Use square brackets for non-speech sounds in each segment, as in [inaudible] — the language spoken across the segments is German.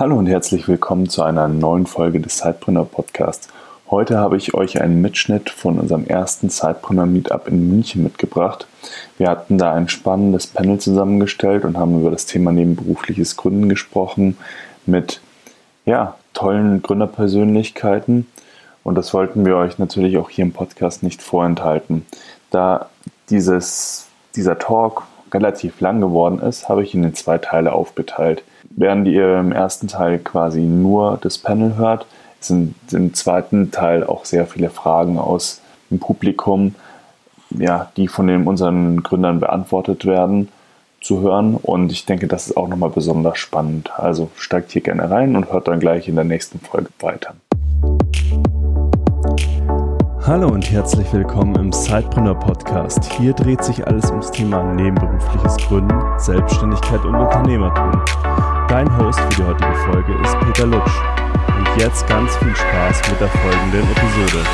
Hallo und herzlich willkommen zu einer neuen Folge des Sidepreneur Podcasts. Heute habe ich euch einen Mitschnitt von unserem ersten Sidepreneur Meetup in München mitgebracht. Wir hatten da ein spannendes Panel zusammengestellt und haben über das Thema nebenberufliches Gründen gesprochen mit ja, tollen Gründerpersönlichkeiten und das wollten wir euch natürlich auch hier im Podcast nicht vorenthalten. Da dieses, dieser Talk relativ lang geworden ist, habe ich ihn in zwei Teile aufgeteilt. Während ihr im ersten Teil quasi nur das Panel hört, sind im zweiten Teil auch sehr viele Fragen aus dem Publikum, ja, die von den, unseren Gründern beantwortet werden, zu hören. Und ich denke, das ist auch nochmal besonders spannend. Also steigt hier gerne rein und hört dann gleich in der nächsten Folge weiter. Hallo und herzlich willkommen im Sidepreneur Podcast. Hier dreht sich alles ums Thema nebenberufliches Gründen, Selbstständigkeit und Unternehmertum. Dein Host für die heutige Folge ist Peter Lutsch. Und jetzt ganz viel Spaß mit der folgenden Episode.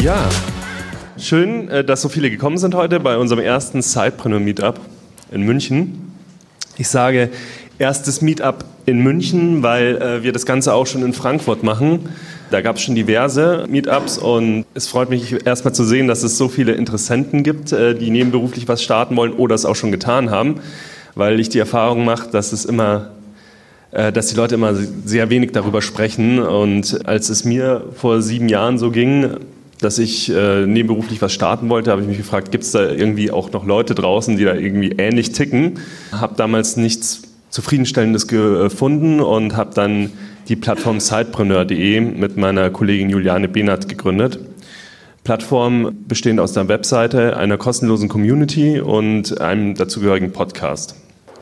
Ja, schön, äh, dass so viele gekommen sind heute bei unserem ersten Sidepreneur Meetup in München. Ich sage erstes Meetup in München, weil äh, wir das Ganze auch schon in Frankfurt machen. Da gab es schon diverse Meetups und es freut mich erstmal zu sehen, dass es so viele Interessenten gibt, äh, die nebenberuflich was starten wollen oder es auch schon getan haben, weil ich die Erfahrung mache, dass es immer äh, dass die Leute immer sehr wenig darüber sprechen. Und als es mir vor sieben Jahren so ging, dass ich äh, nebenberuflich was starten wollte, habe ich mich gefragt, gibt es da irgendwie auch noch Leute draußen, die da irgendwie ähnlich ticken? Habe damals nichts Zufriedenstellendes gefunden und habe dann die Plattform sidepreneur.de mit meiner Kollegin Juliane Behnert gegründet. Plattform bestehend aus der Webseite, einer kostenlosen Community und einem dazugehörigen Podcast.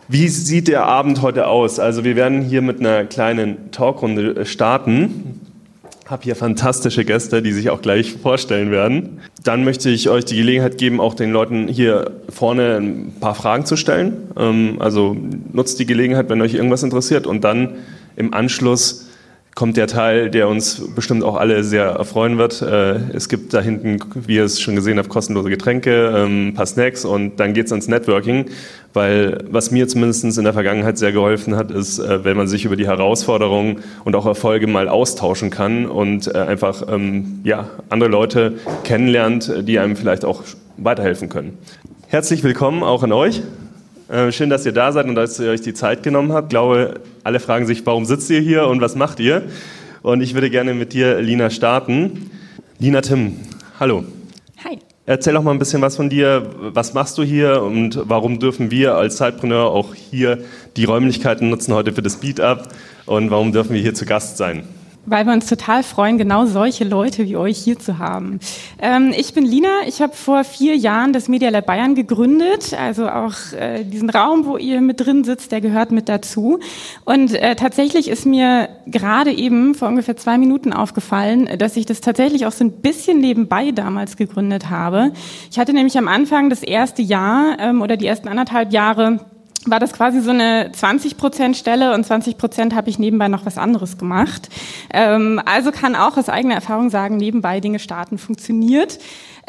Wie sieht der Abend heute aus? Also wir werden hier mit einer kleinen Talkrunde starten habe hier fantastische Gäste, die sich auch gleich vorstellen werden. Dann möchte ich euch die Gelegenheit geben, auch den Leuten hier vorne ein paar Fragen zu stellen. Ähm, also nutzt die Gelegenheit, wenn euch irgendwas interessiert. Und dann im Anschluss kommt der Teil, der uns bestimmt auch alle sehr erfreuen wird. Äh, es gibt da hinten, wie ihr es schon gesehen habt, kostenlose Getränke, ähm, ein paar Snacks und dann geht es ans Networking, weil was mir zumindest in der Vergangenheit sehr geholfen hat, ist, äh, wenn man sich über die Herausforderungen und auch Erfolge mal austauschen kann und äh, einfach ähm, ja, andere Leute kennenlernt, die einem vielleicht auch weiterhelfen können. Herzlich willkommen auch an euch. Äh, schön, dass ihr da seid und dass ihr euch die Zeit genommen habt. Ich glaube, alle fragen sich, warum sitzt ihr hier und was macht ihr? Und ich würde gerne mit dir, Lina, starten. Lina Tim, hallo. Hi. Erzähl doch mal ein bisschen was von dir. Was machst du hier und warum dürfen wir als Zeitpreneur auch hier die Räumlichkeiten nutzen heute für das Meetup und warum dürfen wir hier zu Gast sein? Weil wir uns total freuen, genau solche Leute wie euch hier zu haben. Ähm, ich bin Lina, ich habe vor vier Jahren das Media Lab Bayern gegründet, also auch äh, diesen Raum, wo ihr mit drin sitzt, der gehört mit dazu. Und äh, tatsächlich ist mir gerade eben vor ungefähr zwei Minuten aufgefallen, dass ich das tatsächlich auch so ein bisschen nebenbei damals gegründet habe. Ich hatte nämlich am Anfang das erste Jahr ähm, oder die ersten anderthalb Jahre war das quasi so eine 20 Prozent Stelle und 20 Prozent habe ich nebenbei noch was anderes gemacht. Ähm, also kann auch aus eigener Erfahrung sagen, nebenbei Dinge starten funktioniert.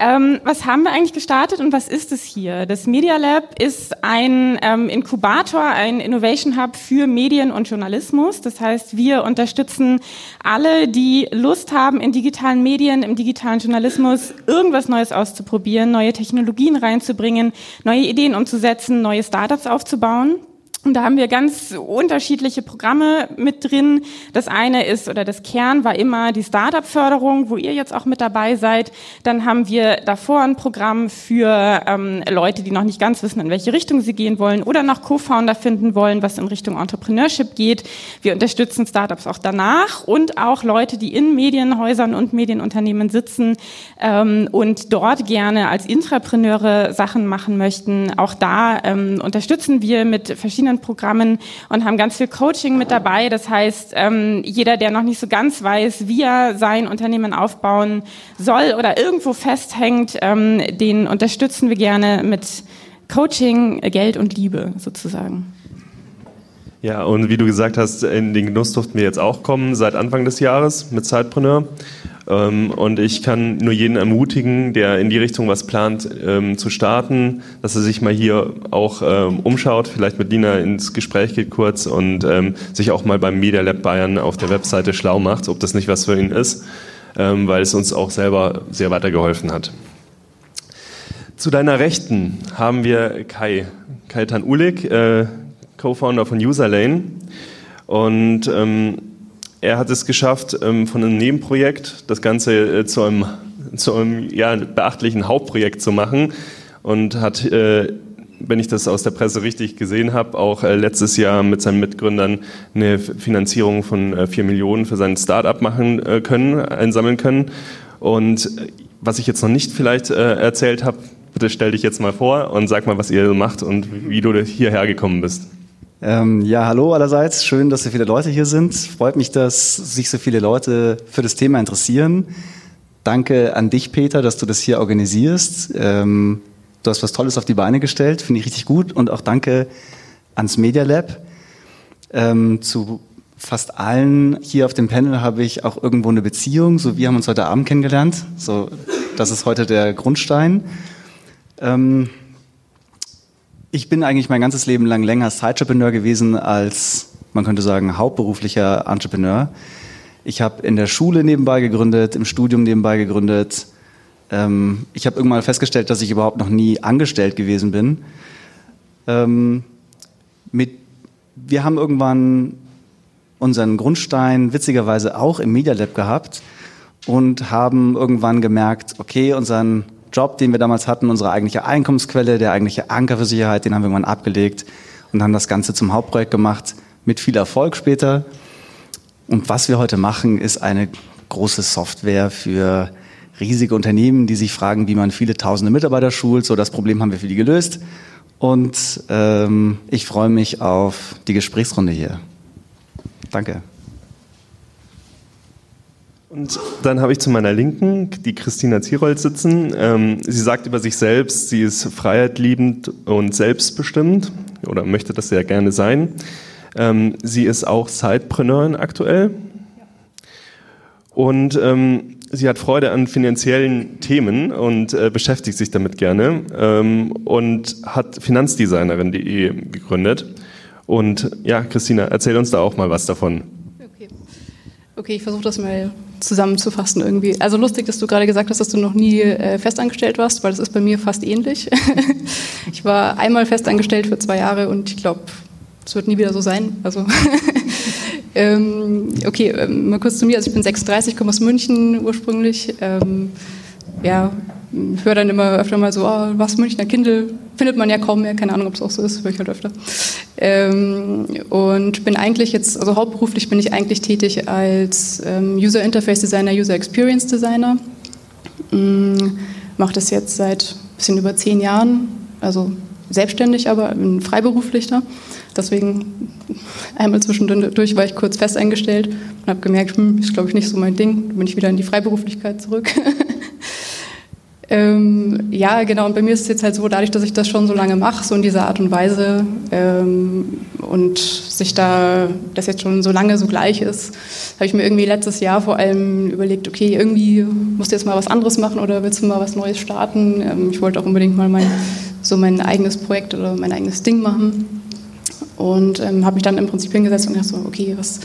Ähm, was haben wir eigentlich gestartet und was ist es hier? Das Media Lab ist ein ähm, Inkubator, ein Innovation Hub für Medien und Journalismus. Das heißt, wir unterstützen alle, die Lust haben, in digitalen Medien, im digitalen Journalismus irgendwas Neues auszuprobieren, neue Technologien reinzubringen, neue Ideen umzusetzen, neue Startups aufzubauen. Und da haben wir ganz unterschiedliche Programme mit drin. Das eine ist, oder das Kern war immer die Startup-Förderung, wo ihr jetzt auch mit dabei seid. Dann haben wir davor ein Programm für ähm, Leute, die noch nicht ganz wissen, in welche Richtung sie gehen wollen oder noch Co-Founder finden wollen, was in Richtung Entrepreneurship geht. Wir unterstützen Startups auch danach und auch Leute, die in Medienhäusern und Medienunternehmen sitzen ähm, und dort gerne als Intrapreneure Sachen machen möchten. Auch da ähm, unterstützen wir mit verschiedenen verschiedenen Programmen und haben ganz viel Coaching mit dabei. Das heißt, ähm, jeder, der noch nicht so ganz weiß, wie er sein Unternehmen aufbauen soll oder irgendwo festhängt, ähm, den unterstützen wir gerne mit Coaching, Geld und Liebe sozusagen. Ja, und wie du gesagt hast, in den Genuss durften wir jetzt auch kommen, seit Anfang des Jahres mit Zeitpreneur. Ähm, und ich kann nur jeden ermutigen, der in die Richtung was plant, ähm, zu starten, dass er sich mal hier auch ähm, umschaut, vielleicht mit Lina ins Gespräch geht kurz und sich auch mal beim Media Lab Bayern auf der Webseite schlau macht, ob das nicht was für ihn ist, weil es uns auch selber sehr weitergeholfen hat. Zu deiner Rechten haben wir Kai, Kai Tan Ulik, äh, Co-Founder von Userlane. Und ähm, er hat es geschafft, ähm, von einem Nebenprojekt das Ganze äh, zu einem, zu einem ja, beachtlichen Hauptprojekt zu machen und hat, äh, wenn ich das aus der Presse richtig gesehen habe, auch äh, letztes Jahr mit seinen Mitgründern eine Finanzierung von äh, 4 Millionen für sein Startup machen können, einsammeln können. Und was ich jetzt noch nicht vielleicht äh, erzählt habe, bitte stell dich jetzt mal vor und sag mal, was ihr macht und wie du hierher gekommen bist. Ähm, ja, hallo allerseits. Schön, dass so viele Leute hier sind. Freut mich, dass sich so viele Leute für das Thema interessieren. Danke an dich, Peter, dass du das hier organisierst. Ähm, du hast was Tolles auf die Beine gestellt, finde ich richtig gut. Und auch danke ans Media Lab. Ähm, zu fast allen hier auf dem Panel habe ich auch irgendwo eine Beziehung. So, wir haben uns heute Abend kennengelernt. So, das ist heute der Grundstein. Ähm, ich bin eigentlich mein ganzes Leben lang länger Sidepreneur gewesen als, man könnte sagen, hauptberuflicher Entrepreneur. Ich habe in der Schule nebenbei gegründet, im Studium nebenbei gegründet. Ähm, ich habe irgendwann festgestellt, dass ich überhaupt noch nie angestellt gewesen bin. Ähm, mit, wir haben irgendwann unseren Grundstein witzigerweise auch im Media Lab gehabt und haben irgendwann gemerkt, okay, unseren Job, den wir damals hatten, unsere eigentliche Einkommensquelle, der eigentliche Anker für Sicherheit, den haben wir irgendwann abgelegt und haben das Ganze zum Hauptprojekt gemacht, mit viel Erfolg später. Und was wir heute machen, ist eine große Software für riesige Unternehmen, die sich fragen, wie man viele tausende Mitarbeiter schult. So, das Problem haben wir für die gelöst. Und ähm, ich freue mich auf die Gesprächsrunde hier. Danke. Und dann habe ich zu meiner Linken die Christina Zierold sitzen. Ähm, sie sagt über sich selbst, sie ist freiheitliebend und selbstbestimmt oder möchte das sehr gerne sein. Ähm, sie ist auch Sidepreneurin aktuell. Und ähm, sie hat Freude an finanziellen Themen und äh, beschäftigt sich damit gerne ähm, und hat Finanzdesignerin.de gegründet. Und ja, Christina, erzähl uns da auch mal was davon. Okay, okay ich versuche das mal zusammenzufassen irgendwie. Also lustig, dass du gerade gesagt hast, dass du noch nie äh, festangestellt warst, weil das ist bei mir fast ähnlich. [laughs] ich war einmal festangestellt für zwei Jahre und ich glaube, es wird nie wieder so sein. Also [laughs] ähm, okay, ähm, mal kurz zu mir. Also ich bin 36, komme aus München ursprünglich. Ähm, ja, höre dann immer öfter mal so, oh, was Münchner Kindle findet man ja kaum mehr, keine Ahnung, ob es auch so ist, höre ich halt öfter. Ähm, und bin eigentlich jetzt, also hauptberuflich bin ich eigentlich tätig als ähm, User Interface Designer, User Experience Designer. Ähm, Mache das jetzt seit ein bisschen über zehn Jahren, also selbstständig, aber bin freiberuflich da. Deswegen einmal zwischendurch war ich kurz festeingestellt und habe gemerkt, hm, ist glaube ich nicht so mein Ding. Bin ich wieder in die Freiberuflichkeit zurück. [laughs] Ähm, ja, genau. Und bei mir ist es jetzt halt so, dadurch, dass ich das schon so lange mache, so in dieser Art und Weise ähm, und sich da das jetzt schon so lange so gleich ist, habe ich mir irgendwie letztes Jahr vor allem überlegt, okay, irgendwie musst du jetzt mal was anderes machen oder willst du mal was Neues starten? Ähm, ich wollte auch unbedingt mal mein, so mein eigenes Projekt oder mein eigenes Ding machen. Und ähm, habe mich dann im Prinzip hingesetzt und gedacht so, okay, was,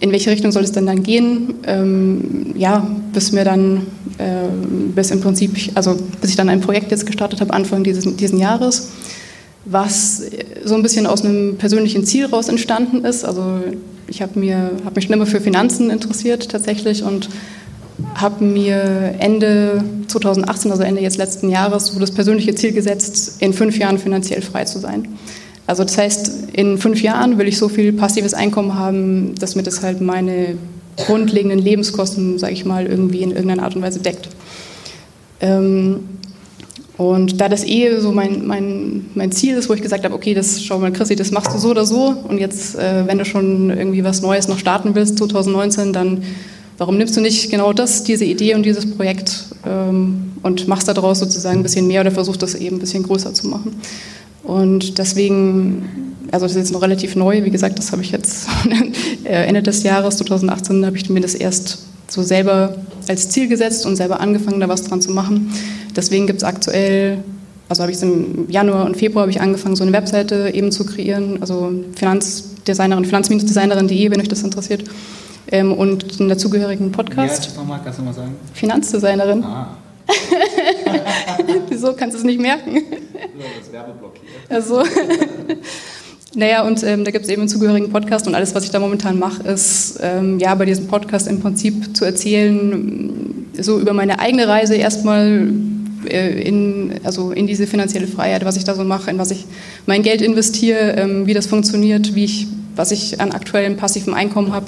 in welche Richtung soll es denn dann gehen? Ähm, ja, bis mir dann, äh, bis im Prinzip, also bis ich dann ein Projekt jetzt gestartet habe, Anfang dieses diesen Jahres, was so ein bisschen aus einem persönlichen Ziel raus entstanden ist. Also ich habe hab mich schon immer für Finanzen interessiert tatsächlich und habe mir Ende 2018, also Ende jetzt letzten Jahres, so das persönliche Ziel gesetzt, in fünf Jahren finanziell frei zu sein. Also das heißt, in fünf Jahren will ich so viel passives Einkommen haben, dass mir das halt meine grundlegenden Lebenskosten, sage ich mal, irgendwie in irgendeiner Art und Weise deckt. Ähm, und da das eh so mein, mein, mein Ziel ist, wo ich gesagt habe, okay, das schau mal, Chrissy, das machst du so oder so. Und jetzt, äh, wenn du schon irgendwie was Neues noch starten willst, 2019, dann warum nimmst du nicht genau das, diese Idee und dieses Projekt ähm, und machst daraus sozusagen ein bisschen mehr oder versuchst das eben ein bisschen größer zu machen. Und deswegen, also das ist jetzt noch relativ neu, wie gesagt, das habe ich jetzt [laughs] Ende des Jahres 2018 habe ich mir das erst so selber als Ziel gesetzt und selber angefangen, da was dran zu machen. Deswegen gibt es aktuell, also habe ich im Januar und Februar habe ich angefangen, so eine Webseite eben zu kreieren, also Finanzdesignerin, finanz-designerin.de, wenn euch das interessiert. Ähm, und einen dazugehörigen Podcast. Ja, nochmal, kannst du mal sagen? Finanzdesignerin. Ah. [laughs] Wieso kannst du es nicht merken? Das Werbeblock hier. Also. [laughs] Naja, und ähm, da gibt es eben einen zugehörigen Podcast und alles, was ich da momentan mache, ist ähm, ja bei diesem Podcast im Prinzip zu erzählen, so über meine eigene Reise erstmal äh, in, also in diese finanzielle Freiheit, was ich da so mache, in was ich mein Geld investiere, ähm, wie das funktioniert, wie ich, was ich an aktuellem passiven Einkommen habe,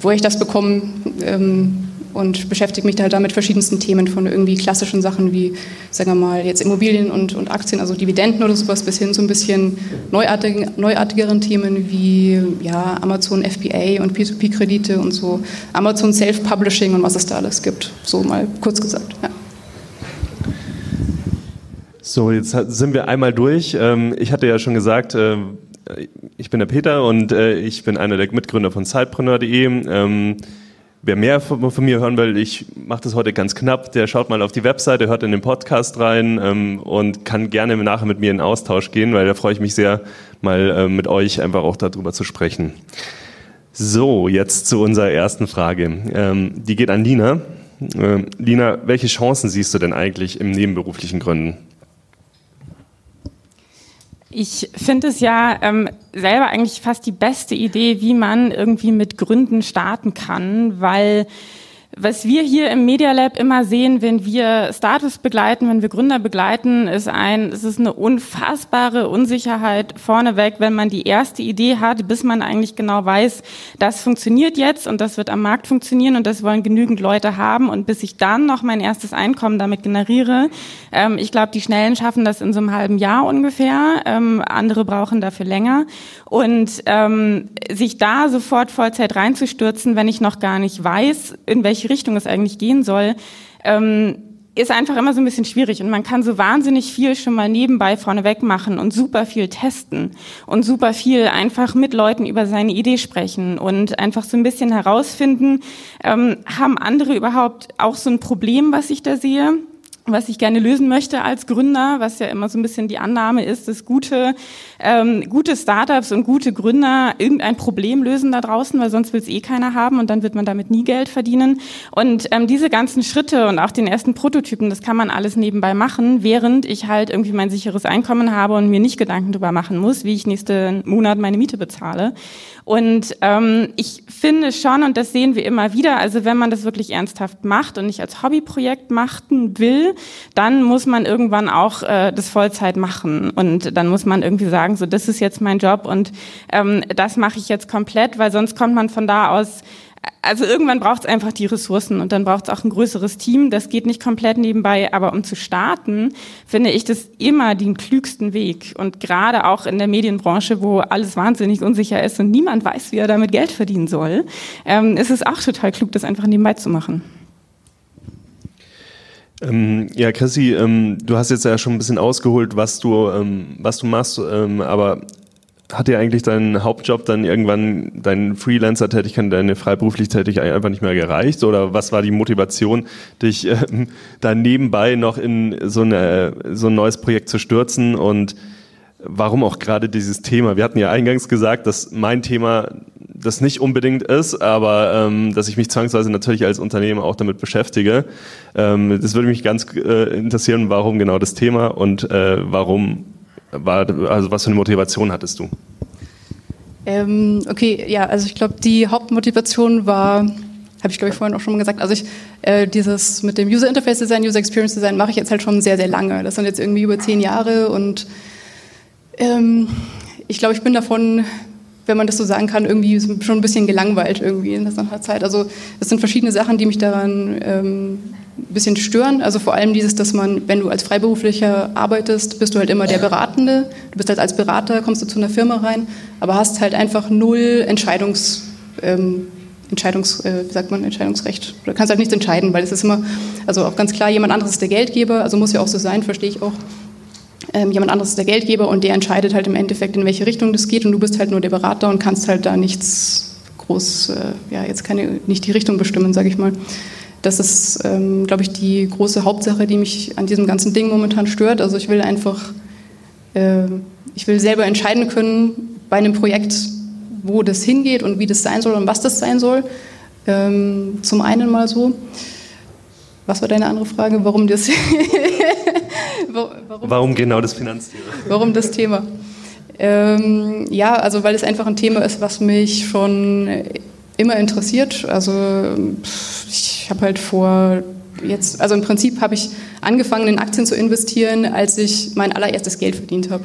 wo ich das bekomme ähm, und beschäftige mich da halt damit verschiedensten Themen von irgendwie klassischen Sachen wie, sagen wir mal, jetzt Immobilien und, und Aktien, also Dividenden oder sowas, bis hin zu ein bisschen neuartigen, neuartigeren Themen wie ja, Amazon FBA und P2P-Kredite und so, Amazon Self-Publishing und was es da alles gibt. So mal kurz gesagt. Ja. So, jetzt sind wir einmal durch. Ähm, ich hatte ja schon gesagt, äh, ich bin der Peter und äh, ich bin einer der Mitgründer von Sidepreneur.de. Wer mehr von, von, mir hören will, ich mache das heute ganz knapp, der schaut mal auf die Webseite, hört in den Podcast rein ähm, und kann gerne nachher mit mir in Austausch gehen, weil da freue ich mich sehr, mal äh, mit euch einfach auch darüber zu sprechen. So, jetzt zu unserer ersten Frage. Ähm, die geht an Lina. Ähm, Lina, welche Chancen siehst du denn eigentlich im nebenberuflichen Gründen? Ich finde es ja ähm, selber eigentlich fast die beste Idee, wie man irgendwie mit Gründen starten kann, weil was wir hier im Media Lab immer sehen, wenn wir Status begleiten, wenn wir Gründer begleiten, ist ein, es ist eine unfassbare Unsicherheit vorneweg, wenn man die erste Idee hat, bis man eigentlich genau weiß, das funktioniert jetzt und das wird am Markt funktionieren und das wollen genügend Leute haben und bis ich dann noch mein erstes Einkommen damit generiere. Ähm, ich glaube, die Schnellen schaffen das in so einem halben Jahr ungefähr. Ähm, andere brauchen dafür länger. Und ähm, sich da sofort Vollzeit reinzustürzen, wenn ich noch gar nicht weiß, in welche Richtung es eigentlich gehen soll, ähm, ist einfach immer so ein bisschen schwierig und man kann so wahnsinnig viel schon mal nebenbei vorneweg machen und super viel testen und super viel einfach mit Leuten über seine Idee sprechen und einfach so ein bisschen herausfinden, ähm, haben andere überhaupt auch so ein Problem, was ich da sehe? Was ich gerne lösen möchte als Gründer, was ja immer so ein bisschen die Annahme ist, dass gute, ähm, gute Startups und gute Gründer irgendein Problem lösen da draußen, weil sonst will es eh keiner haben und dann wird man damit nie Geld verdienen. Und ähm, diese ganzen Schritte und auch den ersten Prototypen, das kann man alles nebenbei machen, während ich halt irgendwie mein sicheres Einkommen habe und mir nicht Gedanken darüber machen muss, wie ich nächsten Monat meine Miete bezahle. Und ähm, ich finde schon, und das sehen wir immer wieder, also wenn man das wirklich ernsthaft macht und nicht als Hobbyprojekt machen will, dann muss man irgendwann auch äh, das Vollzeit machen. Und dann muss man irgendwie sagen, so das ist jetzt mein Job und ähm, das mache ich jetzt komplett, weil sonst kommt man von da aus also irgendwann braucht es einfach die Ressourcen und dann braucht es auch ein größeres Team. Das geht nicht komplett nebenbei, aber um zu starten, finde ich das immer den klügsten Weg. Und gerade auch in der Medienbranche, wo alles wahnsinnig unsicher ist und niemand weiß, wie er damit Geld verdienen soll, ähm, ist es auch total klug, das einfach nebenbei zu machen. Ähm, ja, Chrissy, ähm, du hast jetzt ja schon ein bisschen ausgeholt, was du, ähm, was du machst, ähm, aber hat dir eigentlich dein Hauptjob dann irgendwann, deine Freelancer-Tätigkeit, deine freiberufliche Tätigkeit einfach nicht mehr gereicht? Oder was war die Motivation, dich ähm, dann nebenbei noch in so, eine, so ein neues Projekt zu stürzen? Und warum auch gerade dieses Thema? Wir hatten ja eingangs gesagt, dass mein Thema das nicht unbedingt ist, aber ähm, dass ich mich zwangsweise natürlich als Unternehmer auch damit beschäftige. Ähm, das würde mich ganz äh, interessieren, warum genau das Thema und äh, warum war, also was für eine Motivation hattest du? Ähm, okay, ja, also ich glaube, die Hauptmotivation war, habe ich glaube ich vorhin auch schon mal gesagt, also ich, äh, dieses mit dem User Interface Design, User Experience Design mache ich jetzt halt schon sehr, sehr lange. Das sind jetzt irgendwie über zehn Jahre und ähm, ich glaube, ich bin davon wenn man das so sagen kann, irgendwie schon ein bisschen gelangweilt irgendwie in der Zeit. Also es sind verschiedene Sachen, die mich daran ähm, ein bisschen stören. Also vor allem dieses, dass man, wenn du als Freiberuflicher arbeitest, bist du halt immer der Beratende. Du bist halt als Berater, kommst du zu einer Firma rein, aber hast halt einfach null Entscheidungs... Ähm, Entscheidungs, äh, wie sagt man, Entscheidungsrecht. Du kannst halt nichts entscheiden, weil es ist immer, also auch ganz klar, jemand anderes ist der Geldgeber, also muss ja auch so sein, verstehe ich auch. Ähm, jemand anderes ist der Geldgeber und der entscheidet halt im Endeffekt, in welche Richtung das geht und du bist halt nur der Berater und kannst halt da nichts groß, äh, ja, jetzt keine, nicht die Richtung bestimmen, sage ich mal. Das ist, ähm, glaube ich, die große Hauptsache, die mich an diesem ganzen Ding momentan stört. Also ich will einfach, äh, ich will selber entscheiden können bei einem Projekt, wo das hingeht und wie das sein soll und was das sein soll. Ähm, zum einen mal so. Was war deine andere Frage? Warum das? [laughs] warum, warum genau das Finanzthema? Warum das Thema? Ähm, ja, also weil es einfach ein Thema ist, was mich schon immer interessiert. Also ich habe halt vor jetzt, also im Prinzip habe ich angefangen in Aktien zu investieren, als ich mein allererstes Geld verdient habe.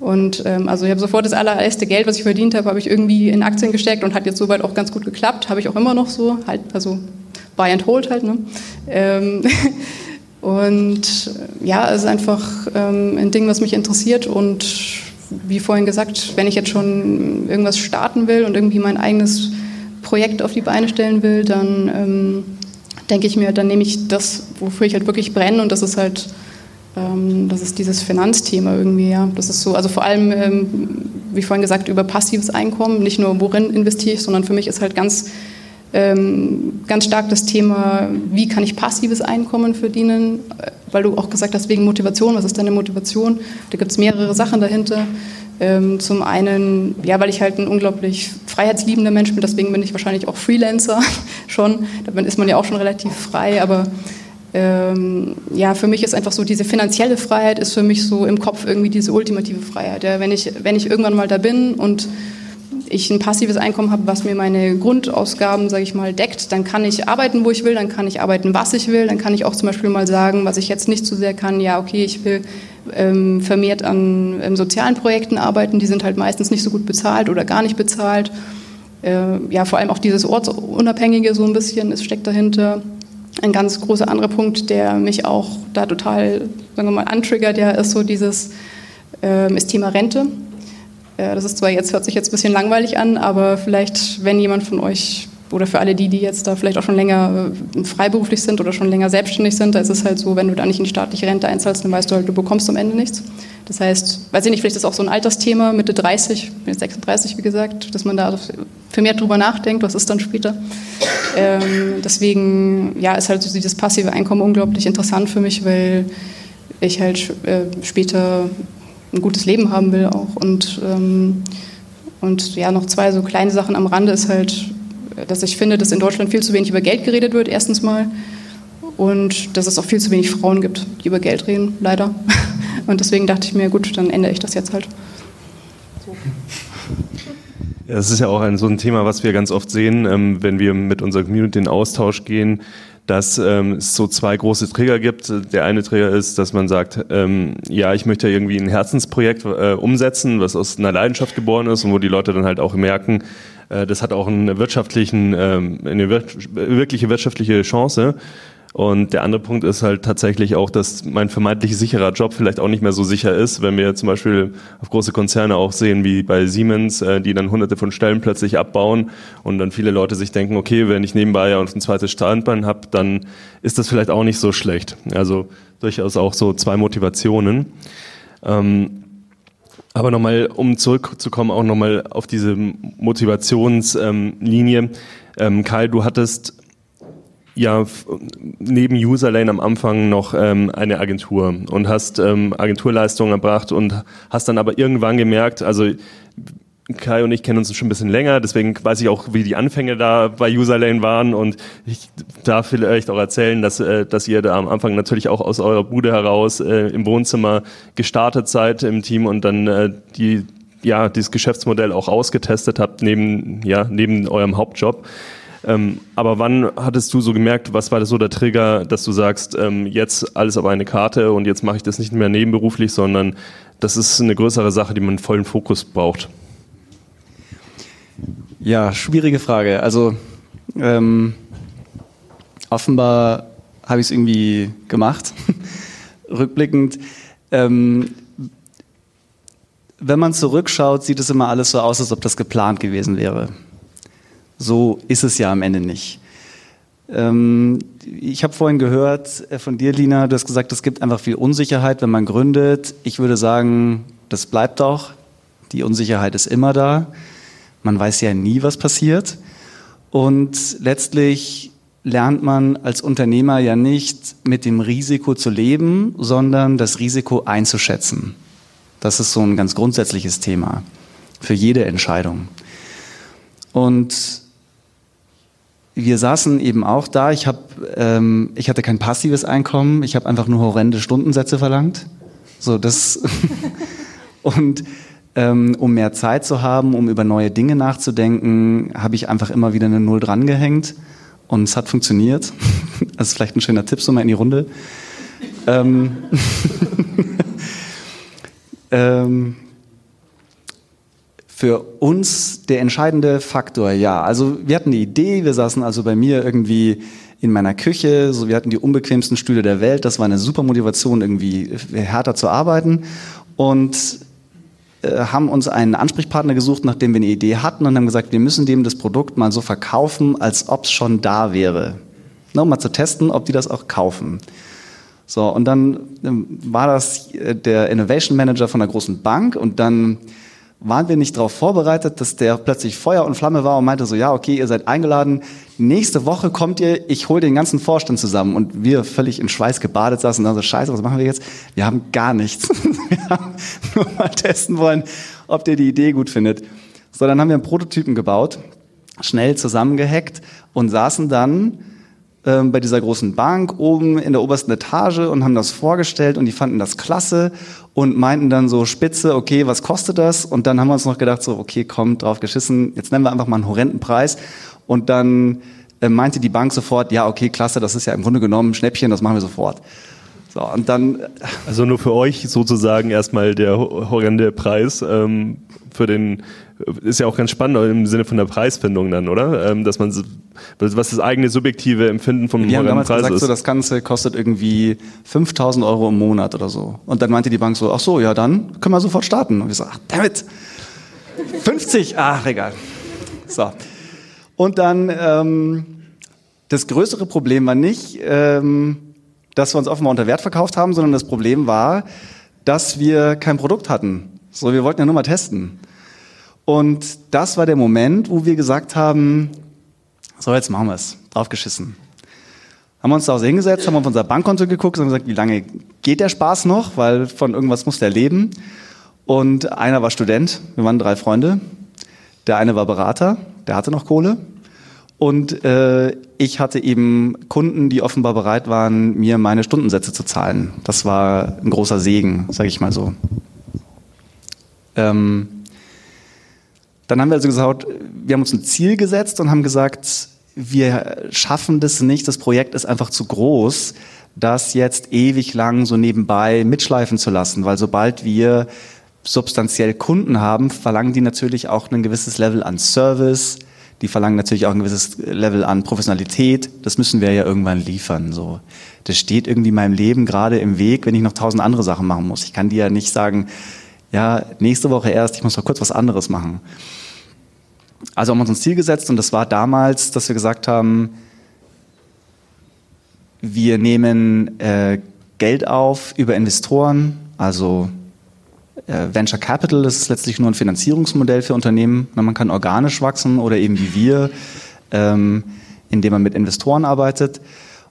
Und ähm, also ich habe sofort das allererste Geld, was ich verdient habe, habe ich irgendwie in Aktien gesteckt und hat jetzt soweit auch ganz gut geklappt. Habe ich auch immer noch so, halt, also buy and hold halt. Ne? Ähm, [laughs] und ja, es ist einfach ähm, ein Ding, was mich interessiert. Und wie vorhin gesagt, wenn ich jetzt schon irgendwas starten will und irgendwie mein eigenes Projekt auf die Beine stellen will, dann ähm, denke ich mir, dann nehme ich das, wofür ich halt wirklich brenne. Und das ist halt, ähm, das ist dieses Finanzthema irgendwie, ja. Das ist so, also vor allem, ähm, wie vorhin gesagt, über passives Einkommen, nicht nur worin investiere ich, sondern für mich ist halt ganz, ganz stark das Thema, wie kann ich passives Einkommen verdienen, weil du auch gesagt hast, wegen Motivation, was ist deine Motivation? Da gibt es mehrere Sachen dahinter. Ähm, zum einen, ja, weil ich halt ein unglaublich freiheitsliebender Mensch bin, deswegen bin ich wahrscheinlich auch Freelancer [laughs] schon. Da ist man ja auch schon relativ frei, aber ähm, ja, für mich ist einfach so diese finanzielle Freiheit ist für mich so im Kopf irgendwie diese ultimative Freiheit. Ja, wenn, ich, wenn ich irgendwann mal da bin und ich ein passives Einkommen habe, was mir meine Grundausgaben, sage ich mal, deckt, dann kann ich arbeiten, wo ich will, dann kann ich arbeiten, was ich will, dann kann ich auch zum Beispiel mal sagen, was ich jetzt nicht so sehr kann, ja, okay, ich will ähm, vermehrt an ähm, sozialen Projekten arbeiten, die sind halt meistens nicht so gut bezahlt oder gar nicht bezahlt. Äh, ja, vor allem auch dieses Ortsunabhängige so ein bisschen, es steckt dahinter. Ein ganz großer anderer Punkt, der mich auch da total, sagen wir mal, antriggert, ja, ist so dieses, äh, ist Thema Rente. Das ist zwar jetzt, hört sich jetzt ein bisschen langweilig an, aber vielleicht, wenn jemand von euch oder für alle die, die jetzt da vielleicht auch schon länger äh, freiberuflich sind oder schon länger selbstständig sind, da ist es halt so, wenn du da nicht in die staatliche Rente einzahlst, dann weißt du halt, du bekommst am Ende nichts. Das heißt, weiß ich nicht, vielleicht ist das auch so ein Altersthema, Mitte 30, bin jetzt 36, wie gesagt, dass man da für mehr drüber nachdenkt, was ist dann später. Ähm, deswegen, ja, ist halt so dieses passive Einkommen unglaublich interessant für mich, weil ich halt äh, später ein gutes Leben haben will auch. Und, ähm, und ja, noch zwei so kleine Sachen am Rande ist halt, dass ich finde, dass in Deutschland viel zu wenig über Geld geredet wird, erstens mal. Und dass es auch viel zu wenig Frauen gibt, die über Geld reden, leider. [laughs] Und deswegen dachte ich mir, gut, dann ändere ich das jetzt halt. So. Ja, das ist ja auch ein, so ein Thema, was wir ganz oft sehen, ähm, wenn wir mit unserer Community in Austausch gehen, dass ähm, es so zwei große Trigger gibt. Der eine Trigger ist, dass man sagt, ähm, ja, ich möchte irgendwie ein Herzensprojekt äh, umsetzen, was aus einer Leidenschaft geboren ist und wo die Leute dann halt auch merken, äh, das hat auch einen wirtschaftlichen, ähm, eine wir wirkliche wirtschaftliche Chance. Und der andere Punkt ist halt tatsächlich auch, dass mein vermeintlich sicherer Job vielleicht auch nicht mehr so sicher ist, wenn wir zum Beispiel auf große Konzerne auch sehen, wie bei Siemens, äh, die dann hunderte von Stellen plötzlich abbauen und dann viele Leute sich denken, okay, wenn ich nebenbei ja ein zweites Standbein habe, dann ist das vielleicht auch nicht so schlecht. Also durchaus auch so zwei Motivationen. Ähm, aber nochmal, um zurückzukommen, auch nochmal auf diese Motivationslinie. Ähm, Kai, du hattest ja neben Userlane am Anfang noch ähm, eine Agentur und hast ähm, Agenturleistungen erbracht und hast dann aber irgendwann gemerkt, also Kai und ich kennen uns schon ein bisschen länger, deswegen weiß ich auch, wie die Anfänge da bei Userlane waren und ich darf vielleicht auch erzählen, dass, äh, dass ihr da am Anfang natürlich auch aus eurer Bude heraus äh, im Wohnzimmer gestartet seid im Team und dann äh, die ja dieses Geschäftsmodell auch ausgetestet habt neben ja neben eurem Hauptjob. Ähm, aber wann hattest du so gemerkt, was war das so der Trigger, dass du sagst, ähm, jetzt alles auf eine Karte und jetzt mache ich das nicht mehr nebenberuflich, sondern das ist eine größere Sache, die man vollen Fokus braucht? Ja, schwierige Frage. Also ähm, offenbar habe ich es irgendwie gemacht, [laughs] rückblickend. Ähm, wenn man zurückschaut, sieht es immer alles so aus, als ob das geplant gewesen wäre. So ist es ja am Ende nicht. Ähm, ich habe vorhin gehört äh, von dir, Lina, du hast gesagt, es gibt einfach viel Unsicherheit, wenn man gründet. Ich würde sagen, das bleibt auch. Die Unsicherheit ist immer da. Man weiß ja nie, was passiert. Und letztlich lernt man als Unternehmer ja nicht mit dem Risiko zu leben, sondern das Risiko einzuschätzen. Das ist so ein ganz grundsätzliches Thema für jede Entscheidung. Und wir saßen eben auch da. Ich, hab, ähm, ich hatte kein passives Einkommen. Ich habe einfach nur horrende Stundensätze verlangt. So das [laughs] und ähm, um mehr Zeit zu haben, um über neue Dinge nachzudenken, habe ich einfach immer wieder eine Null drangehängt und es hat funktioniert. [laughs] Das ist vielleicht ein schöner Tipp so mal in die Runde. Ähm, [laughs] ähm, für uns der entscheidende Faktor, ja. Also wir hatten die Idee, wir saßen also bei mir irgendwie in meiner Küche, so wir hatten die unbequemsten Stühle der Welt, das war eine super Motivation, irgendwie härter zu arbeiten und äh, haben uns einen Ansprechpartner gesucht, nachdem wir eine Idee hatten und haben gesagt, wir müssen dem das Produkt mal so verkaufen, als ob es schon da wäre. Ne, um mal zu testen, ob die das auch kaufen. So, und dann ähm, war das äh, der Innovation Manager von einer großen Bank und dann waren wir nicht darauf vorbereitet, dass der plötzlich Feuer und Flamme war und meinte so, ja, okay, ihr seid eingeladen, nächste Woche kommt ihr, ich hole den ganzen Vorstand zusammen. Und wir völlig in Schweiß gebadet saßen und dann so, scheiße, was machen wir jetzt? Wir haben gar nichts. [laughs] wir haben nur mal testen wollen, ob der die Idee gut findet. So, dann haben wir einen Prototypen gebaut, schnell zusammengehackt und saßen dann ähm, bei dieser großen Bank oben in der obersten Etage und haben das vorgestellt und die fanden das klasse und meinten dann so spitze, okay, was kostet das? Und dann haben wir uns noch gedacht, so, okay, komm, drauf geschissen, jetzt nennen wir einfach mal einen horrenden Preis. Und dann äh, meinte die Bank sofort, ja, okay, klasse, das ist ja im Grunde genommen Schnäppchen, das machen wir sofort. So, und dann. Äh, also nur für euch sozusagen erstmal der horrende Preis ähm, für den ist ja auch ganz spannend im Sinne von der Preisfindung dann, oder? Ähm, dass man was das eigene subjektive Empfinden vom Wir haben damals Preis gesagt, ist. so das Ganze kostet irgendwie 5000 Euro im Monat oder so. Und dann meinte die Bank so, ach so, ja dann können wir sofort starten. Und wir so, ach damit, 50, ach egal. So. Und dann ähm, das größere Problem war nicht, ähm, dass wir uns offenbar unter Wert verkauft haben, sondern das Problem war, dass wir kein Produkt hatten. So, wir wollten ja nur mal testen. Und das war der Moment, wo wir gesagt haben, so jetzt machen wir es, draufgeschissen. Haben wir uns da hingesetzt, haben auf unser Bankkonto geguckt und gesagt, wie lange geht der Spaß noch, weil von irgendwas muss der leben. Und einer war Student, wir waren drei Freunde. Der eine war Berater, der hatte noch Kohle. Und äh, ich hatte eben Kunden, die offenbar bereit waren, mir meine Stundensätze zu zahlen. Das war ein großer Segen, sage ich mal so. Ähm, dann haben wir also gesagt, wir haben uns ein Ziel gesetzt und haben gesagt, wir schaffen das nicht, das Projekt ist einfach zu groß, das jetzt ewig lang so nebenbei mitschleifen zu lassen, weil sobald wir substanziell Kunden haben, verlangen die natürlich auch ein gewisses Level an Service, die verlangen natürlich auch ein gewisses Level an Professionalität. Das müssen wir ja irgendwann liefern. So, das steht irgendwie meinem Leben gerade im Weg, wenn ich noch tausend andere Sachen machen muss. Ich kann dir ja nicht sagen, ja, nächste Woche erst, ich muss noch kurz was anderes machen. Also haben wir uns ein Ziel gesetzt und das war damals, dass wir gesagt haben, wir nehmen äh, Geld auf über Investoren, also äh, Venture Capital, das ist letztlich nur ein Finanzierungsmodell für Unternehmen. Man kann organisch wachsen oder eben wie wir, ähm, indem man mit Investoren arbeitet.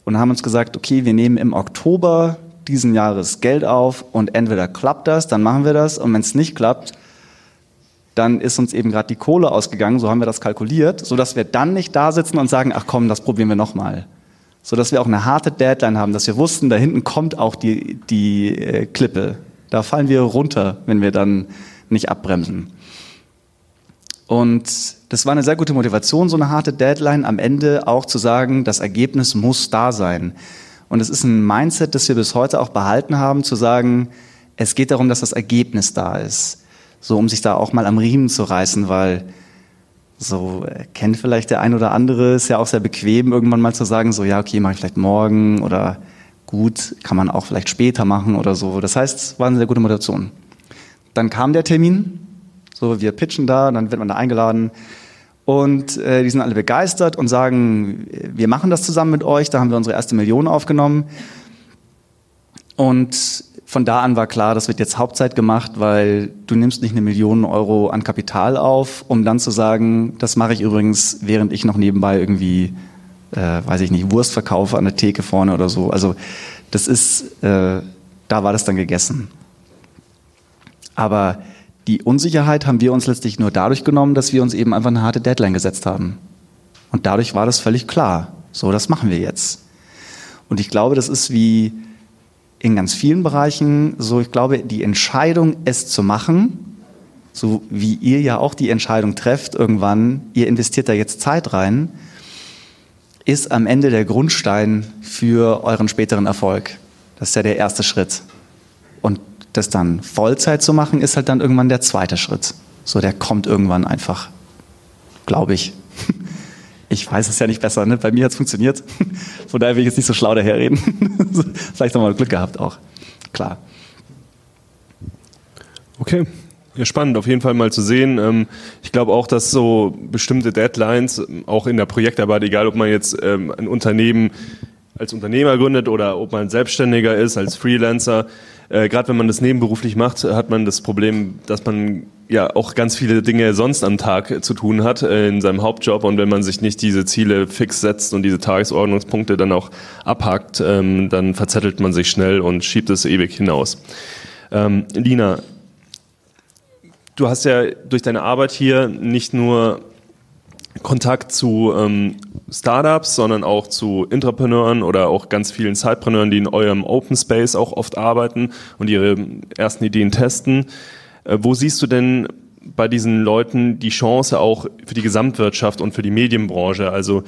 Und haben uns gesagt, okay, wir nehmen im Oktober diesen Jahres Geld auf und entweder klappt das, dann machen wir das und wenn es nicht klappt, dann ist uns eben gerade die Kohle ausgegangen, so haben wir das kalkuliert, sodass wir dann nicht da sitzen und sagen, ach komm, das probieren wir nochmal. Sodass wir auch eine harte Deadline haben, dass wir wussten, da hinten kommt auch die, die äh, Klippe. Da fallen wir runter, wenn wir dann nicht abbremsen. Und das war eine sehr gute Motivation, so eine harte Deadline am Ende auch zu sagen, das Ergebnis muss da sein. Und es ist ein Mindset, das wir bis heute auch behalten haben, zu sagen, es geht darum, dass das Ergebnis da ist. So, um sich da auch mal am Riemen zu reißen, weil so äh, kennt vielleicht der ein oder andere, ist ja auch sehr bequem, irgendwann mal zu sagen, so ja, okay, mache ich vielleicht morgen oder gut, kann man auch vielleicht später machen oder so. Das heißt, es war eine sehr gute Motivation. Dann kam der Termin, so wir pitchen da, dann wird man da eingeladen und äh, die sind alle begeistert und sagen, wir machen das zusammen mit euch. Da haben wir unsere erste Million aufgenommen. Und von da an war klar, das wird jetzt Hauptzeit gemacht, weil du nimmst nicht eine Million Euro an Kapital auf, um dann zu sagen, das mache ich übrigens, während ich noch nebenbei irgendwie, äh, weiß ich nicht, Wurst verkaufe an der Theke vorne oder so. Also das ist, äh, da war das dann gegessen. Aber die Unsicherheit haben wir uns letztlich nur dadurch genommen, dass wir uns eben einfach eine harte Deadline gesetzt haben. Und dadurch war das völlig klar. So, das machen wir jetzt. Und ich glaube, das ist wie in ganz vielen Bereichen so, ich glaube, die Entscheidung, es zu machen, so wie ihr ja auch die Entscheidung trefft, irgendwann, ihr investiert da jetzt Zeit rein, ist am Ende der Grundstein für euren späteren Erfolg. Das ist ja der erste Schritt. Und das dann Vollzeit zu machen, ist halt dann irgendwann der zweite Schritt. So, der kommt irgendwann einfach, glaube ich. [laughs] Ich weiß es ja nicht besser, ne? bei mir hat es funktioniert. [laughs] Von daher will ich jetzt nicht so schlau daherreden. [laughs] Vielleicht wir Glück gehabt auch. Klar. Okay. Ja, spannend, auf jeden Fall mal zu sehen. Ähm, ich glaube auch, dass so bestimmte Deadlines, auch in der Projektarbeit, egal ob man jetzt ähm, ein Unternehmen als Unternehmer gründet oder ob man Selbstständiger ist, als Freelancer, äh, gerade wenn man das nebenberuflich macht, hat man das Problem, dass man ja auch ganz viele Dinge sonst am Tag zu tun hat äh, in seinem Hauptjob und wenn man sich nicht diese Ziele fix setzt und diese Tagesordnungspunkte dann auch abhakt, ähm, dann verzettelt man sich schnell und schiebt es ewig hinaus. Ähm, Lina, du hast ja durch deine Arbeit hier nicht nur Kontakt zu ähm, Startups, sondern auch zu Intrapreneuren oder auch ganz vielen Sidepreneuren, die in eurem Open Space auch oft arbeiten und ihre ersten Ideen testen. Äh, wo siehst du denn bei diesen Leuten die Chance auch für die Gesamtwirtschaft und für die Medienbranche? Also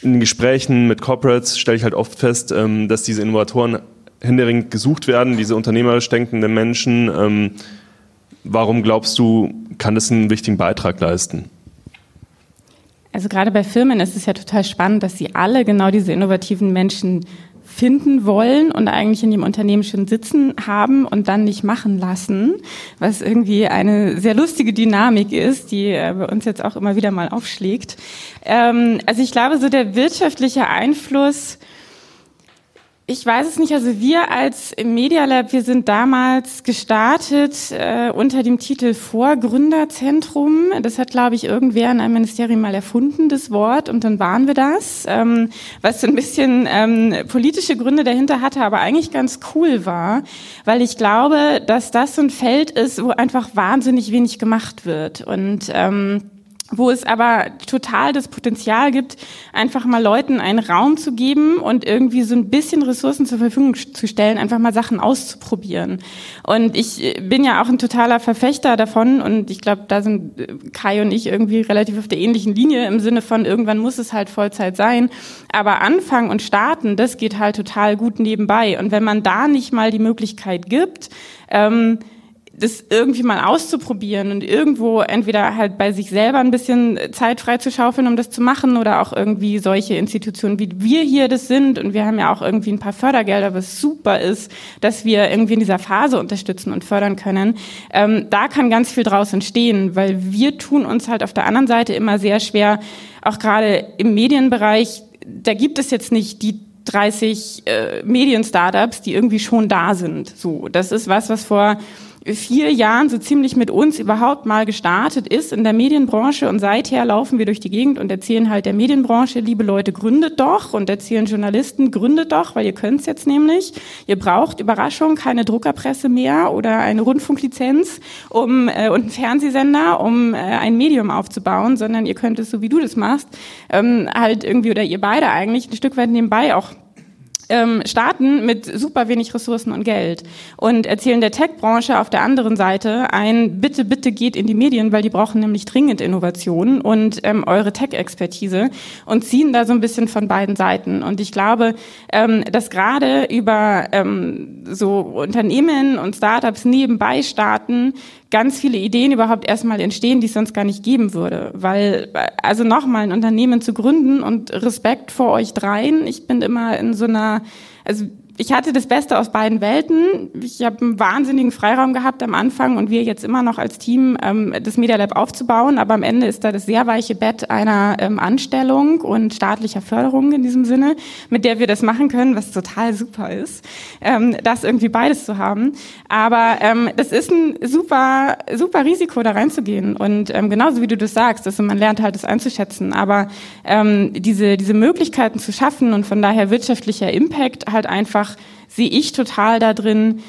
in Gesprächen mit Corporates stelle ich halt oft fest, ähm, dass diese Innovatoren händeringend gesucht werden, diese unternehmerisch denkenden Menschen. Ähm, warum glaubst du, kann das einen wichtigen Beitrag leisten? Also gerade bei Firmen ist es ja total spannend, dass sie alle genau diese innovativen Menschen finden wollen und eigentlich in ihrem Unternehmen schon sitzen haben und dann nicht machen lassen, was irgendwie eine sehr lustige Dynamik ist, die äh, bei uns jetzt auch immer wieder mal aufschlägt. Ähm, also ich glaube, so der wirtschaftliche Einfluss ich weiß es nicht. Also wir als Media Lab, wir sind damals gestartet äh, unter dem Titel Vorgründerzentrum. Das hat, glaube ich, irgendwer in einem Ministerium mal erfunden, das Wort. Und dann waren wir das, ähm, was so ein bisschen ähm, politische Gründe dahinter hatte, aber eigentlich ganz cool war, weil ich glaube, dass das so ein Feld ist, wo einfach wahnsinnig wenig gemacht wird. Und ähm, wo es aber total das Potenzial gibt, einfach mal Leuten einen Raum zu geben und irgendwie so ein bisschen Ressourcen zur Verfügung zu stellen, einfach mal Sachen auszuprobieren. Und ich bin ja auch ein totaler Verfechter davon und ich glaube, da sind äh, Kai und ich irgendwie relativ auf der ähnlichen Linie im Sinne von, irgendwann muss es halt Vollzeit sein. Aber anfangen und starten, das geht halt total gut nebenbei. Und wenn man da nicht mal die Möglichkeit gibt, ähm, das irgendwie mal auszuprobieren und irgendwo entweder halt bei sich selber ein bisschen Zeit freizuschaufeln, um das zu machen oder auch irgendwie solche Institutionen wie wir hier das sind und wir haben ja auch irgendwie ein paar Fördergelder, was super ist, dass wir irgendwie in dieser Phase unterstützen und fördern können. Ähm, da kann ganz viel draus entstehen, weil wir tun uns halt auf der anderen Seite immer sehr schwer, auch gerade im Medienbereich, da gibt es jetzt nicht die 30 äh, Medien-Startups, die irgendwie schon da sind. So, das ist was, was vor vier Jahren so ziemlich mit uns überhaupt mal gestartet ist in der Medienbranche und seither laufen wir durch die Gegend und erzählen halt der Medienbranche, liebe Leute, gründet doch und erzählen Journalisten, gründet doch, weil ihr könnt es jetzt nämlich. Ihr braucht Überraschung, keine Druckerpresse mehr oder eine Rundfunklizenz um, äh, und einen Fernsehsender, um äh, ein Medium aufzubauen, sondern ihr könnt es, so wie du das machst, ähm, halt irgendwie oder ihr beide eigentlich ein Stück weit nebenbei auch ähm, starten mit super wenig Ressourcen und Geld und erzählen der Tech-Branche auf der anderen Seite ein, bitte, bitte geht in die Medien, weil die brauchen nämlich dringend Innovationen und ähm, eure Tech-Expertise und ziehen da so ein bisschen von beiden Seiten. Und ich glaube, ähm, dass gerade über ähm, so Unternehmen und Startups nebenbei starten, ganz viele Ideen überhaupt erstmal entstehen, die es sonst gar nicht geben würde. Weil, also nochmal, ein Unternehmen zu gründen und Respekt vor euch dreien, ich bin immer in so einer, also ich hatte das Beste aus beiden Welten. Ich habe einen wahnsinnigen Freiraum gehabt am Anfang und wir jetzt immer noch als Team ähm, das Media Lab aufzubauen. Aber am Ende ist da das sehr weiche Bett einer ähm, Anstellung und staatlicher Förderung in diesem Sinne, mit der wir das machen können, was total super ist, ähm, das irgendwie beides zu haben. Aber ähm, das ist ein super, super Risiko, da reinzugehen. Und ähm, genauso wie du das sagst, also man lernt halt das einzuschätzen. Aber ähm, diese, diese Möglichkeiten zu schaffen und von daher wirtschaftlicher Impact halt einfach sehe ich total da drin,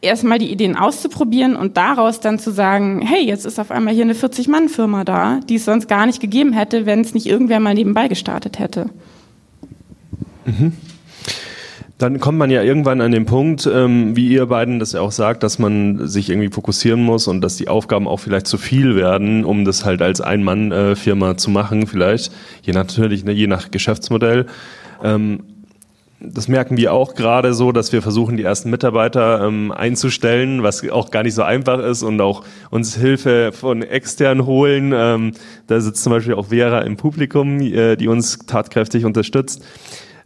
erstmal die Ideen auszuprobieren und daraus dann zu sagen, hey, jetzt ist auf einmal hier eine 40-Mann-Firma da, die es sonst gar nicht gegeben hätte, wenn es nicht irgendwer mal nebenbei gestartet hätte. Mhm. Dann kommt man ja irgendwann an den Punkt, ähm, wie ihr beiden das ja auch sagt, dass man sich irgendwie fokussieren muss und dass die Aufgaben auch vielleicht zu viel werden, um das halt als Ein-Mann-Firma zu machen, vielleicht, je natürlich, ne, je nach Geschäftsmodell. Ähm, das merken wir auch gerade so, dass wir versuchen, die ersten Mitarbeiter ähm, einzustellen, was auch gar nicht so einfach ist und auch uns Hilfe von extern holen. Ähm, da sitzt zum Beispiel auch Vera im Publikum, äh, die uns tatkräftig unterstützt.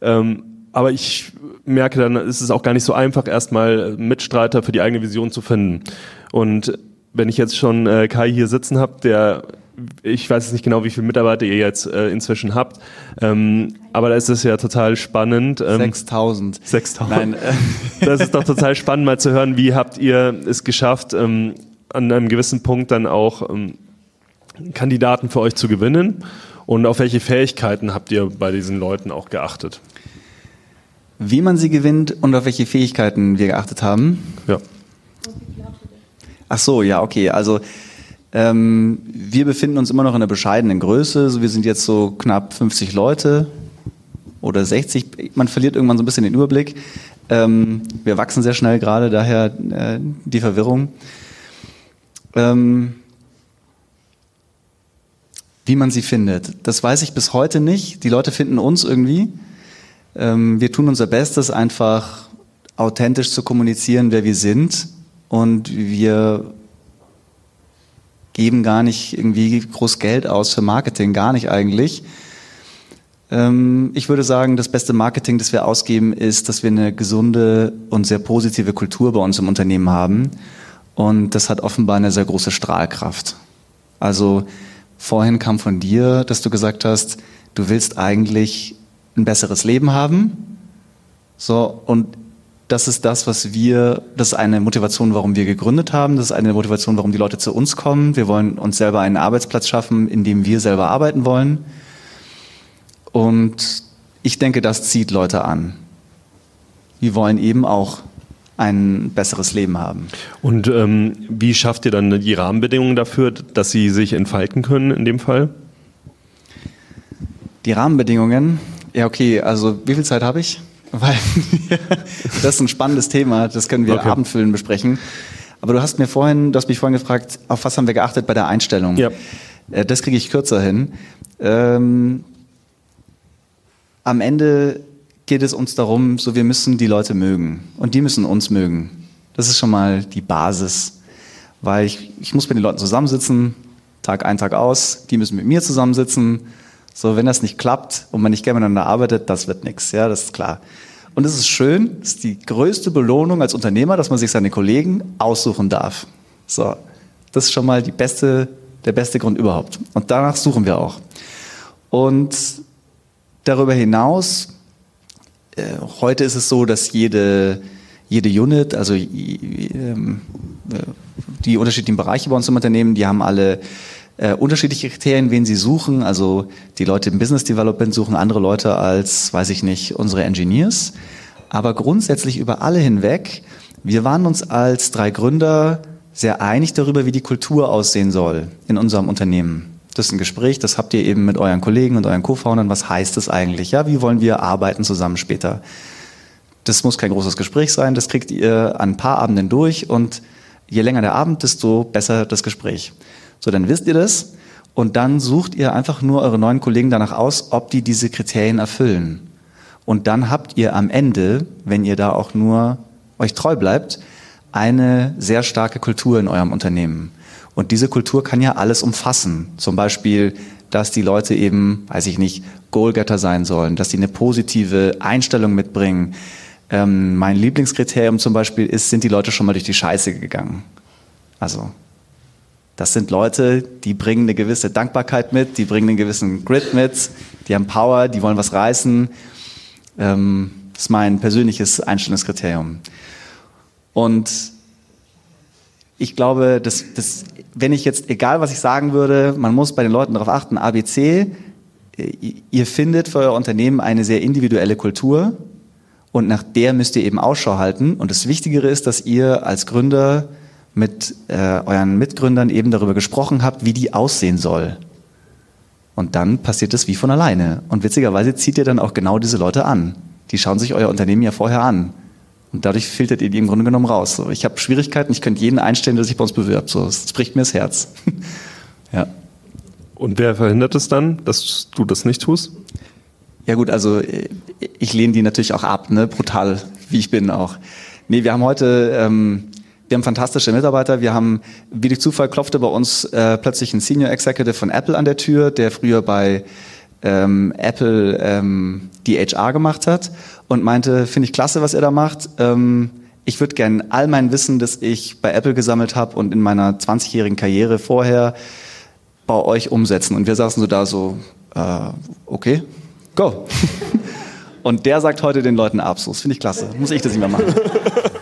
Ähm, aber ich merke dann, ist es auch gar nicht so einfach, erstmal Mitstreiter für die eigene Vision zu finden. Und wenn ich jetzt schon äh, Kai hier sitzen habe, der ich weiß jetzt nicht genau, wie viele Mitarbeiter ihr jetzt äh, inzwischen habt, ähm, aber da ist es ja total spannend. Ähm, 6000. 6000. Nein. [laughs] das ist doch total spannend, mal zu hören, wie habt ihr es geschafft, ähm, an einem gewissen Punkt dann auch ähm, Kandidaten für euch zu gewinnen und auf welche Fähigkeiten habt ihr bei diesen Leuten auch geachtet? Wie man sie gewinnt und auf welche Fähigkeiten wir geachtet haben? Ja. Ach so, ja, okay. Also ähm, wir befinden uns immer noch in einer bescheidenen Größe. Wir sind jetzt so knapp 50 Leute oder 60. Man verliert irgendwann so ein bisschen den Überblick. Ähm, wir wachsen sehr schnell gerade, daher äh, die Verwirrung. Ähm, wie man sie findet, das weiß ich bis heute nicht. Die Leute finden uns irgendwie. Ähm, wir tun unser Bestes, einfach authentisch zu kommunizieren, wer wir sind. Und wir geben gar nicht irgendwie groß Geld aus für Marketing, gar nicht eigentlich. Ähm, ich würde sagen, das beste Marketing, das wir ausgeben, ist, dass wir eine gesunde und sehr positive Kultur bei uns im Unternehmen haben. Und das hat offenbar eine sehr große Strahlkraft. Also vorhin kam von dir, dass du gesagt hast, du willst eigentlich ein besseres Leben haben. So, und das ist das, was wir, das ist eine Motivation, warum wir gegründet haben. Das ist eine Motivation, warum die Leute zu uns kommen. Wir wollen uns selber einen Arbeitsplatz schaffen, in dem wir selber arbeiten wollen. Und ich denke, das zieht Leute an. Wir wollen eben auch ein besseres Leben haben. Und ähm, wie schafft ihr dann die Rahmenbedingungen dafür, dass sie sich entfalten können in dem Fall? Die Rahmenbedingungen, ja okay, also wie viel Zeit habe ich? Weil [laughs] das ist ein spannendes Thema, das können wir okay. abendfüllen besprechen. Aber du hast mir vorhin, du hast mich vorhin gefragt, auf was haben wir geachtet bei der Einstellung? Ja. Äh, das kriege ich kürzer hin. Ähm, am Ende geht es uns darum, so wir müssen die Leute mögen und die müssen uns mögen. Das ist schon mal die Basis, weil ich, ich muss mit den Leuten zusammensitzen, Tag ein, Tag aus, die müssen mit mir zusammensitzen so, wenn das nicht klappt und man nicht gerne miteinander arbeitet, das wird nichts. Ja, das ist klar. Und es ist schön, es ist die größte Belohnung als Unternehmer, dass man sich seine Kollegen aussuchen darf. So, das ist schon mal die beste, der beste Grund überhaupt. Und danach suchen wir auch. Und darüber hinaus, äh, heute ist es so, dass jede, jede Unit, also äh, die unterschiedlichen Bereiche bei uns im Unternehmen, die haben alle äh, unterschiedliche Kriterien, wen sie suchen. Also die Leute im Business Development suchen andere Leute als, weiß ich nicht, unsere Engineers. Aber grundsätzlich über alle hinweg, wir waren uns als drei Gründer sehr einig darüber, wie die Kultur aussehen soll in unserem Unternehmen. Das ist ein Gespräch, das habt ihr eben mit euren Kollegen und euren Co-Foundern. Was heißt das eigentlich? Ja, wie wollen wir arbeiten zusammen später? Das muss kein großes Gespräch sein, das kriegt ihr an ein paar Abenden durch und je länger der Abend, desto besser das Gespräch. So, dann wisst ihr das und dann sucht ihr einfach nur eure neuen Kollegen danach aus, ob die diese Kriterien erfüllen. Und dann habt ihr am Ende, wenn ihr da auch nur euch treu bleibt, eine sehr starke Kultur in eurem Unternehmen. Und diese Kultur kann ja alles umfassen. Zum Beispiel, dass die Leute eben, weiß ich nicht, Goalgetter sein sollen, dass sie eine positive Einstellung mitbringen, Ähm, mein Lieblingskriterium zum Beispiel ist, sind die Leute schon mal durch die Scheiße gegangen? Also, das sind Leute, die bringen eine gewisse Dankbarkeit mit, die bringen einen gewissen Grit mit, die haben Power, die wollen was reißen. Ähm, das ist mein persönliches Einstellungskriterium. Und ich glaube, dass, dass, wenn ich jetzt, egal was ich sagen würde, man muss bei den Leuten darauf achten, ABC, äh, ihr findet für euer Unternehmen eine sehr individuelle Kultur und nach der müsst ihr eben Ausschau halten. Und das Wichtigere ist, dass ihr als Gründer mit äh, euren Mitgründern eben darüber gesprochen habt, wie die aussehen soll. Und dann passiert es wie von alleine. Und witzigerweise zieht ihr dann auch genau diese Leute an. Die schauen sich euer Unternehmen ja vorher an. Und dadurch filtert ihr die im Grunde genommen raus. So, ich habe Schwierigkeiten, ich könnte jeden einstellen, der sich bei uns bewirbt. So, das bricht mir das Herz. [laughs] ja. Und wer verhindert es dann, dass du das nicht tust? Ja gut, also ich lehne die natürlich auch ab, ne? brutal, wie ich bin auch. Nee, wir haben heute ähm, wir haben fantastische Mitarbeiter. Wir haben, wie durch Zufall klopfte bei uns äh, plötzlich ein Senior Executive von Apple an der Tür, der früher bei ähm, Apple ähm, die HR gemacht hat und meinte, finde ich klasse, was er da macht. Ähm, ich würde gern all mein Wissen, das ich bei Apple gesammelt habe und in meiner 20-jährigen Karriere vorher bei euch umsetzen. Und wir saßen so da so, äh, okay, go. [laughs] und der sagt heute den Leuten ab. So, das finde ich klasse. Muss ich das nicht mehr machen. [laughs]